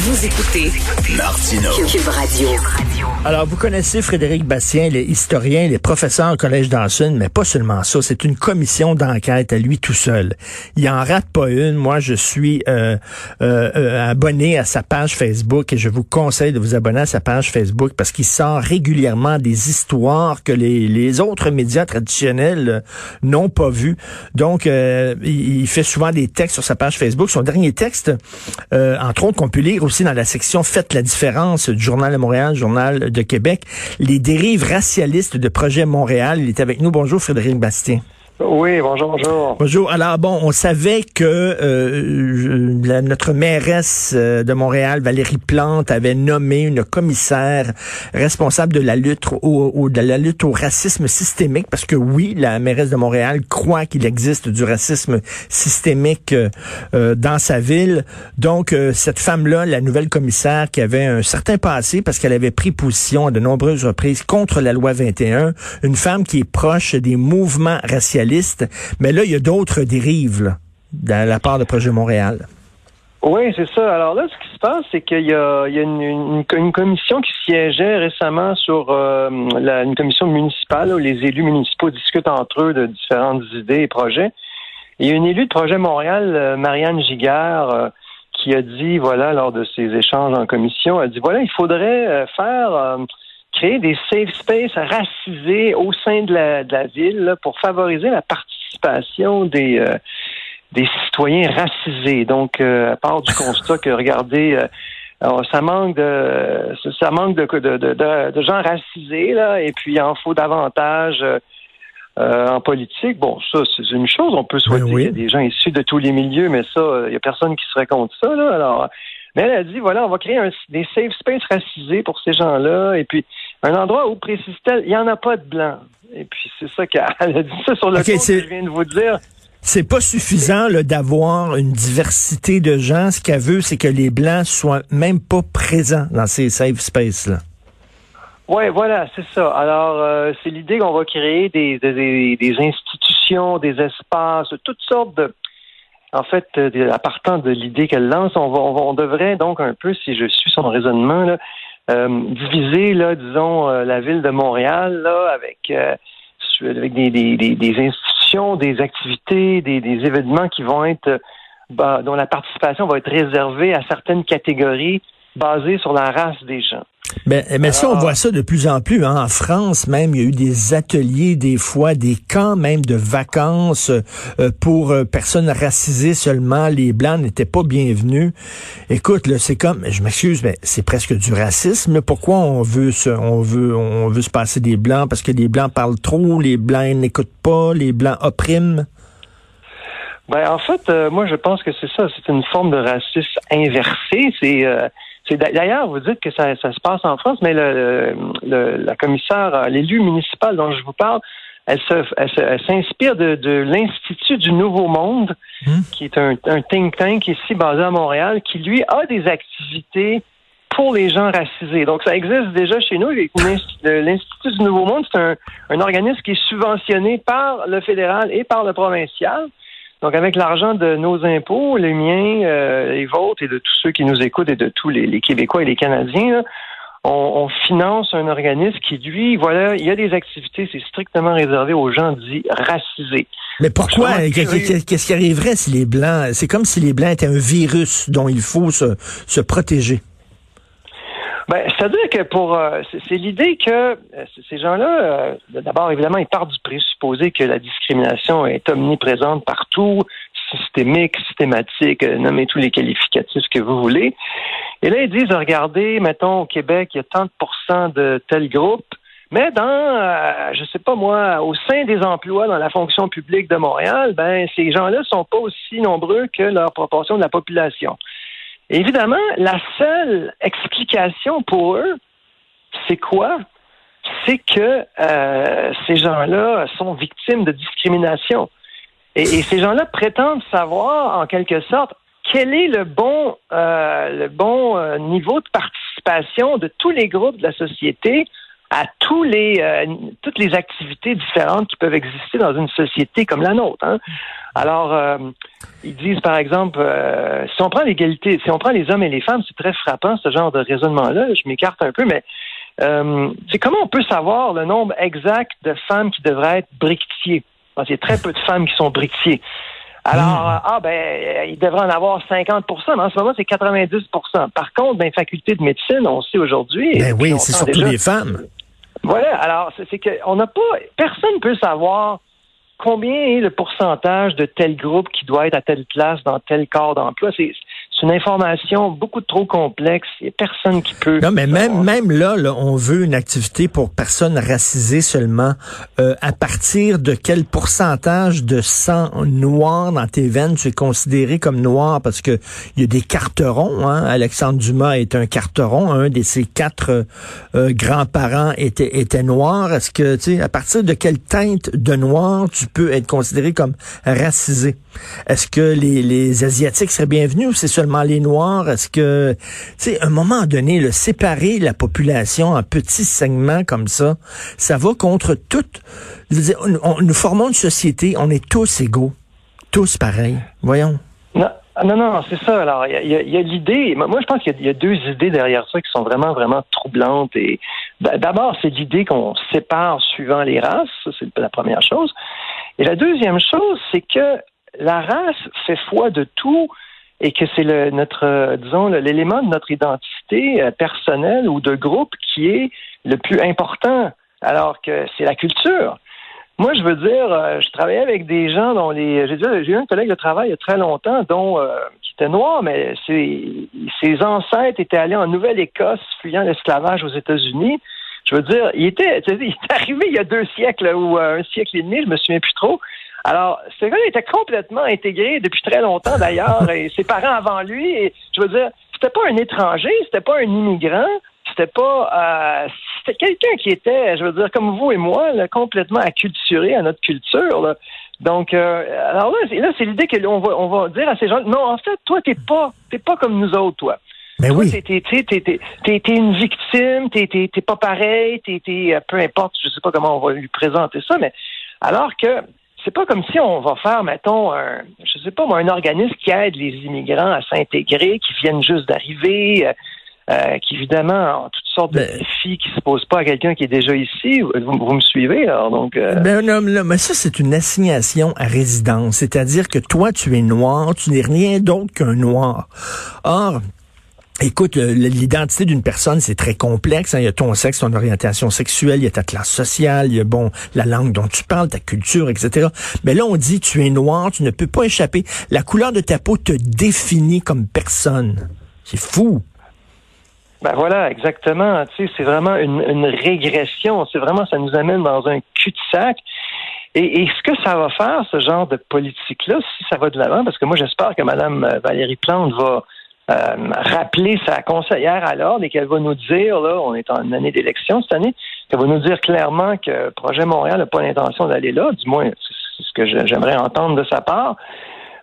Vous écoutez. Cube Radio. Alors, vous connaissez Frédéric Bastien, il est historien, il est professeur au Collège d'Anson, mais pas seulement ça, c'est une commission d'enquête à lui tout seul. Il en rate pas une. Moi, je suis euh, euh, euh, abonné à sa page Facebook et je vous conseille de vous abonner à sa page Facebook parce qu'il sort régulièrement des histoires que les, autres médias traditionnels euh, n'ont pas vues. Donc, euh, il, il fait souvent des textes sur sa page Facebook. Son dernier texte, entre autres, qu'on peut lire aussi dans la section Faites la différence du Journal de Montréal, Journal de Québec, les dérives racialistes de Projet Montréal. Il est avec nous. Bonjour, Frédéric Bastien. Oui, bonjour, bonjour. Bonjour. Alors bon, on savait que euh, notre mairesse euh, de Montréal, Valérie Plante, avait nommé une commissaire responsable de la lutte au, de la lutte au racisme systémique, parce que oui, la mairesse de Montréal croit qu'il existe du racisme systémique euh, dans sa ville. Donc euh, cette femme-là, la nouvelle commissaire, qui avait un certain passé, parce qu'elle avait pris position à de nombreuses reprises contre la loi 21, une femme qui est proche des mouvements racialistes. Mais là, il y a d'autres dérives là, dans la part de Projet Montréal. Oui, c'est ça. Alors là, ce qui se passe, c'est qu'il y a, une, commission qui siégeait récemment sur euh, une commission municipale où les élus municipaux discutent entre eux de différentes idées et projets. Et il y a une élue de Projet Montréal, euh, Marianne Giguère, euh, qui a dit, voilà, lors de ces échanges en commission, a dit, voilà, il faudrait faire... créer des safe spaces racisés au sein de la, de la ville là, pour favoriser la participation des, euh, des citoyens racisés. Donc, euh, à part du constat que, regardez, euh, alors, ça manque de ça- manque de, de, de, de- de gens racisés, là, et puis il en faut davantage euh, en politique. Bon, ça, c'est une chose. On peut souhaiter Ben oui. qu'il y ait des gens issus de tous les milieux, mais ça, euh, il n'y a personne qui serait contre ça, là. Alors, mais elle a dit, voilà, on va créer un- des safe spaces racisés pour ces gens-là, et puis un endroit où, précise-t-elle, il n'y en a pas de blanc. Et puis, c'est ça qu'elle a dit ça sur le Ok, compte c'est- que je viens de vous dire. C'est pas suffisant d'avoir une diversité de gens. Ce qu'elle veut, c'est que les Blancs soient même pas présents dans ces safe spaces-là. Oui, voilà, c'est ça. Alors, euh, c'est l'idée qu'on va créer des, des, des institutions, des espaces, toutes sortes de... En fait, euh, à partant de l'idée qu'elle lance, on, va, on, va- on devrait donc un peu, si je suis son raisonnement, là, diviser, là, disons, euh, la ville de Montréal, là, avec, euh, avec des, des, des, des institutions, des activités, des, événements qui vont être, euh, bah, dont la participation va être réservée à certaines catégories basées sur la race des gens. Mais, mais ça, on Alors- voit ça de plus en plus. Hein. En France, même, il y a eu des ateliers, des fois, des camps même de vacances euh, pour euh, personnes racisées seulement. Les Blancs n'étaient pas bienvenus. Écoute, là, c'est comme, je m'excuse, mais c'est presque du racisme. là. Pourquoi on veut se, on veut, on veut se passer des Blancs? Parce que les Blancs parlent trop, les Blancs n'écoutent pas, les Blancs oppriment? Ben, en fait, euh, moi, je pense que c'est ça. C'est une forme de racisme inversé. C'est, c'est d'ailleurs, vous dites que ça, ça se passe en France, mais le, le- la commissaire, euh, l'élu municipal dont je vous parle, elle, s'inspire de, de l'Institut du Nouveau Monde, Hmm. qui est un, un think tank ici basé à Montréal, qui lui a des activités pour les gens racisés. Donc, ça existe déjà chez nous. L'Institut du Nouveau Monde, c'est un, un organisme qui est subventionné par le fédéral et par le provincial. Donc, avec l'argent de nos impôts, les miens, euh, les vôtres et de tous ceux qui nous écoutent et de tous les, les Québécois et les Canadiens, là, on, on finance un organisme qui, lui, voilà, il y a des activités, c'est strictement réservé aux gens dits racisés. Mais pourquoi? Qu'est-ce qui arriverait si les Blancs, c'est comme si les Blancs étaient un virus dont il faut se, se protéger? Ben, c'est-à-dire que pour euh, c'est l'idée que euh, ces gens-là, euh, d'abord évidemment, ils partent du présupposé que la discrimination est omniprésente partout, systémique, systématique, euh, nommez tous les qualificatifs que vous voulez. Et là, ils disent, regardez, mettons au Québec, il y a tant de pourcents de tel groupe, mais dans, euh, je sais pas moi, au sein des emplois dans la fonction publique de Montréal, ben ces gens-là sont pas aussi nombreux que leur proportion de la population. Évidemment, la seule explication pour eux, c'est quoi? C'est que euh, ces gens-là sont victimes de discrimination. Et, et ces gens-là prétendent savoir, en quelque sorte, quel est le bon, euh, le bon euh, niveau de participation de tous les groupes de la société à tous les euh, toutes les activités différentes qui peuvent exister dans une société comme la nôtre. Hein. Alors, euh, ils disent par exemple, euh, si on prend l'égalité, si on prend les hommes et les femmes, c'est très frappant ce genre de raisonnement-là. Je m'écarte un peu, mais c'est comment on peut savoir le nombre exact de femmes qui devraient être briquetiers? Il y a très peu de femmes qui sont briquetiers. Alors, hmm. ah ben, il devrait en avoir 50% mais en ce moment, c'est 90% Par contre, dans les facultés de médecine, on sait aujourd'hui... Ben oui, c'est surtout les femmes. Voilà, alors c'est qu'on n'a pas... Personne ne peut savoir combien est le pourcentage de tel groupe qui doit être à telle place dans tel corps d'emploi. C'est une information beaucoup trop complexe. Il n'y a personne qui peut. Non, mais même, même là, on veut une activité pour personnes racisées seulement. Euh, à partir de quel pourcentage de sang noir dans tes veines tu es considéré comme noir? Parce que il y a des carterons. Hein? Alexandre Dumas est un carteron. Un de ses quatre euh, grands-parents était, était noir. Est-ce que, tu sais, à partir de quelle teinte de noir tu peux être considéré comme racisé? Est-ce que les, les Asiatiques seraient bienvenus ou c'est seulement les Noirs? Est-ce que, tu sais, à un moment donné, le séparer la population en petits segments comme ça, ça va contre toute... nous formons une société, on est tous égaux, tous pareils. Voyons. Non. Ah, non, non, c'est ça. Alors, il y a, l'idée. Moi, je pense qu'il y, a deux idées derrière ça qui sont vraiment, vraiment troublantes. Et d'abord, c'est l'idée qu'on sépare suivant les races. c'est la première chose. Et la deuxième chose, c'est que la race fait foi de tout et que c'est le, notre, euh, disons, l'élément de notre identité euh, personnelle ou de groupe qui est le plus important, alors que c'est la culture. Moi, je veux dire, euh, je travaillais avec des gens dont les. J'ai j'ai eu un collègue de travail il y a très longtemps, dont qui était noir, mais ses, ancêtres étaient allés en Nouvelle-Écosse, fuyant l'esclavage aux États-Unis. Je veux dire, il était, il est arrivé il y a deux siècles ou un siècle et demi, je me souviens plus trop. Alors, ce gars était complètement intégré depuis très longtemps d'ailleurs, et ses parents avant lui. Et, je veux dire, c'était pas un étranger, c'était pas un immigrant, c'était pas, euh, c'était quelqu'un qui était, je veux dire, comme vous et moi, complètement acculturé à notre culture. Donc, euh, alors là, c'est l'idée qu'on va, on va dire à ces gens, non, en fait, toi, t'es pas, t'es pas comme nous autres, toi. Mais oui. T'es, t'es, une victime, t'es, t'es, pas pareil, t'es, euh, peu importe, je sais pas comment on va lui présenter ça, mais alors que c'est pas comme si on va faire, mettons, un, je sais pas moi, un organisme qui aide les immigrants à s'intégrer, qui viennent juste d'arriver, euh, euh, qui évidemment ont toutes sortes de ben- défis qui se posent pas à quelqu'un qui est déjà ici. Vous, me suivez, alors donc. Euh... Ben, non, non, mais ça c'est une assignation à résidence, c'est-à-dire que toi tu es noir, tu n'es rien d'autre qu'un noir. Or, Écoute, l'identité d'une personne, c'est très complexe. Hein. Il y a ton sexe, ton orientation sexuelle, il y a ta classe sociale, il y a bon la langue dont tu parles, ta culture, etc. Mais là, on dit tu es noir, tu ne peux pas échapper. La couleur de ta peau te définit comme personne. C'est fou. Ben voilà, exactement. Tu sais, c'est vraiment une, régression. C'est vraiment, ça nous amène dans un cul-de-sac. Et, et, ce que ça va faire, ce genre de politique-là, si ça va de l'avant, parce que moi, j'espère que Mme Valérie Plante va euh, rappeler sa conseillère à l'ordre et qu'elle va nous dire, là, on est en année d'élection cette année, qu'elle va nous dire clairement que Projet Montréal n'a pas l'intention d'aller là, du moins c'est ce que j'aimerais entendre de sa part.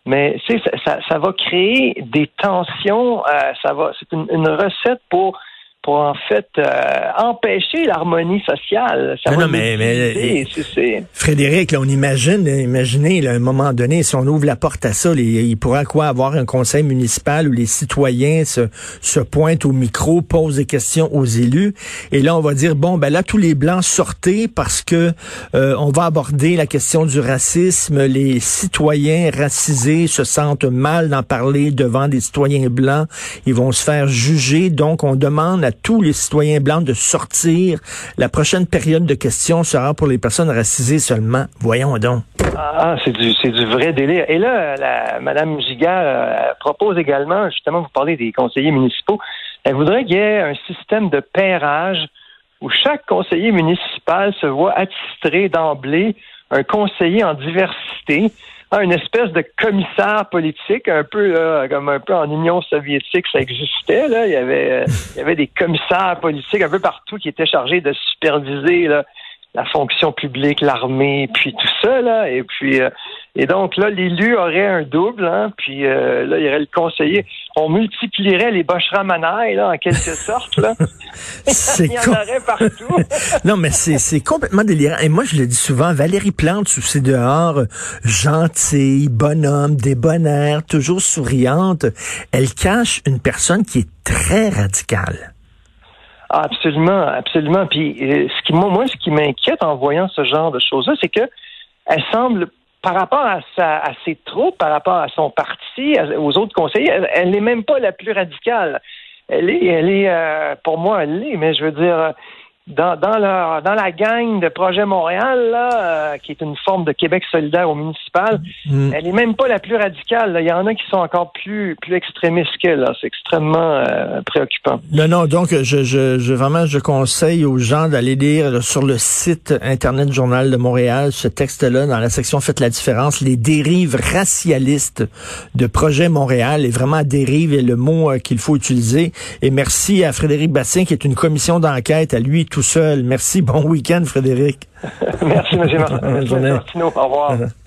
Mais ça, ça, va créer des tensions, euh, ça va, c'est une, recette pour pour en fait euh, empêcher l'harmonie sociale. Ça non, mais, mais Frédéric, là, on imagine, imaginez, à un moment donné, si on ouvre la porte à ça, il pourra quoi avoir un conseil municipal où les citoyens se, se pointent au micro, posent des questions aux élus, et là on va dire bon ben là tous les blancs sortez parce que euh, on va aborder la question du racisme. Les citoyens racisés se sentent mal d'en parler devant des citoyens blancs, ils vont se faire juger, donc on demande à tous les citoyens blancs de sortir. La prochaine période de questions sera pour les personnes racisées seulement. Voyons donc. Ah, c'est du, du vrai délire. Et là, la, Madame Giga euh, propose également, justement, vous parlez des conseillers municipaux, elle voudrait qu'il y ait un système de pairage où chaque conseiller municipal se voit attitré d'emblée un conseiller en diversité une espèce de commissaire politique, un peu comme un peu en Union soviétique, ça existait. Là. Il, y avait, euh, il y avait des commissaires politiques un peu partout qui étaient chargés de superviser la fonction publique, l'armée, puis tout ça. Là. Et puis, euh, Et donc là, l'élu aurait un double, hein, puis euh, là, il y aurait le conseiller. On multiplierait les bocheramanailles, là, en quelque sorte. Là. c'est il y en aurait partout. non, mais c'est complètement délirant. Et moi, je le dis souvent, Valérie Plante, sous ses dehors, gentille, bonhomme, débonnaire, toujours souriante, elle cache une personne qui est très radicale. Absolument, absolument. Puis euh, ce qui moi, moi, ce qui m'inquiète en voyant ce genre de choses-là, c'est que elle semble par rapport à, sa, à ses troupes, par rapport à son parti, aux autres conseillers, elle n'est même pas la plus radicale. Elle est, elle est, euh, pour moi, elle l'est, mais je veux dire, dans, dans, leur, dans la gang de Projet Montréal, là, euh, qui est une forme de Québec solidaire au municipal, mm. elle est même pas la plus radicale. Il y en a qui sont encore plus, plus extrémistes qu'elle. C'est extrêmement euh, préoccupant. Non, non, donc je, je, je, vraiment je conseille aux gens d'aller lire sur le site Internet Journal de Montréal ce texte-là dans la section Faites la différence, les dérives racialistes de Projet Montréal. Et vraiment, dérive est le mot euh, qu'il faut utiliser. Et merci à Frédéric Bastien, qui est une commission d'enquête à lui tout seul. Merci. Bon week-end, Frédéric. Merci, M. Martin. Au revoir.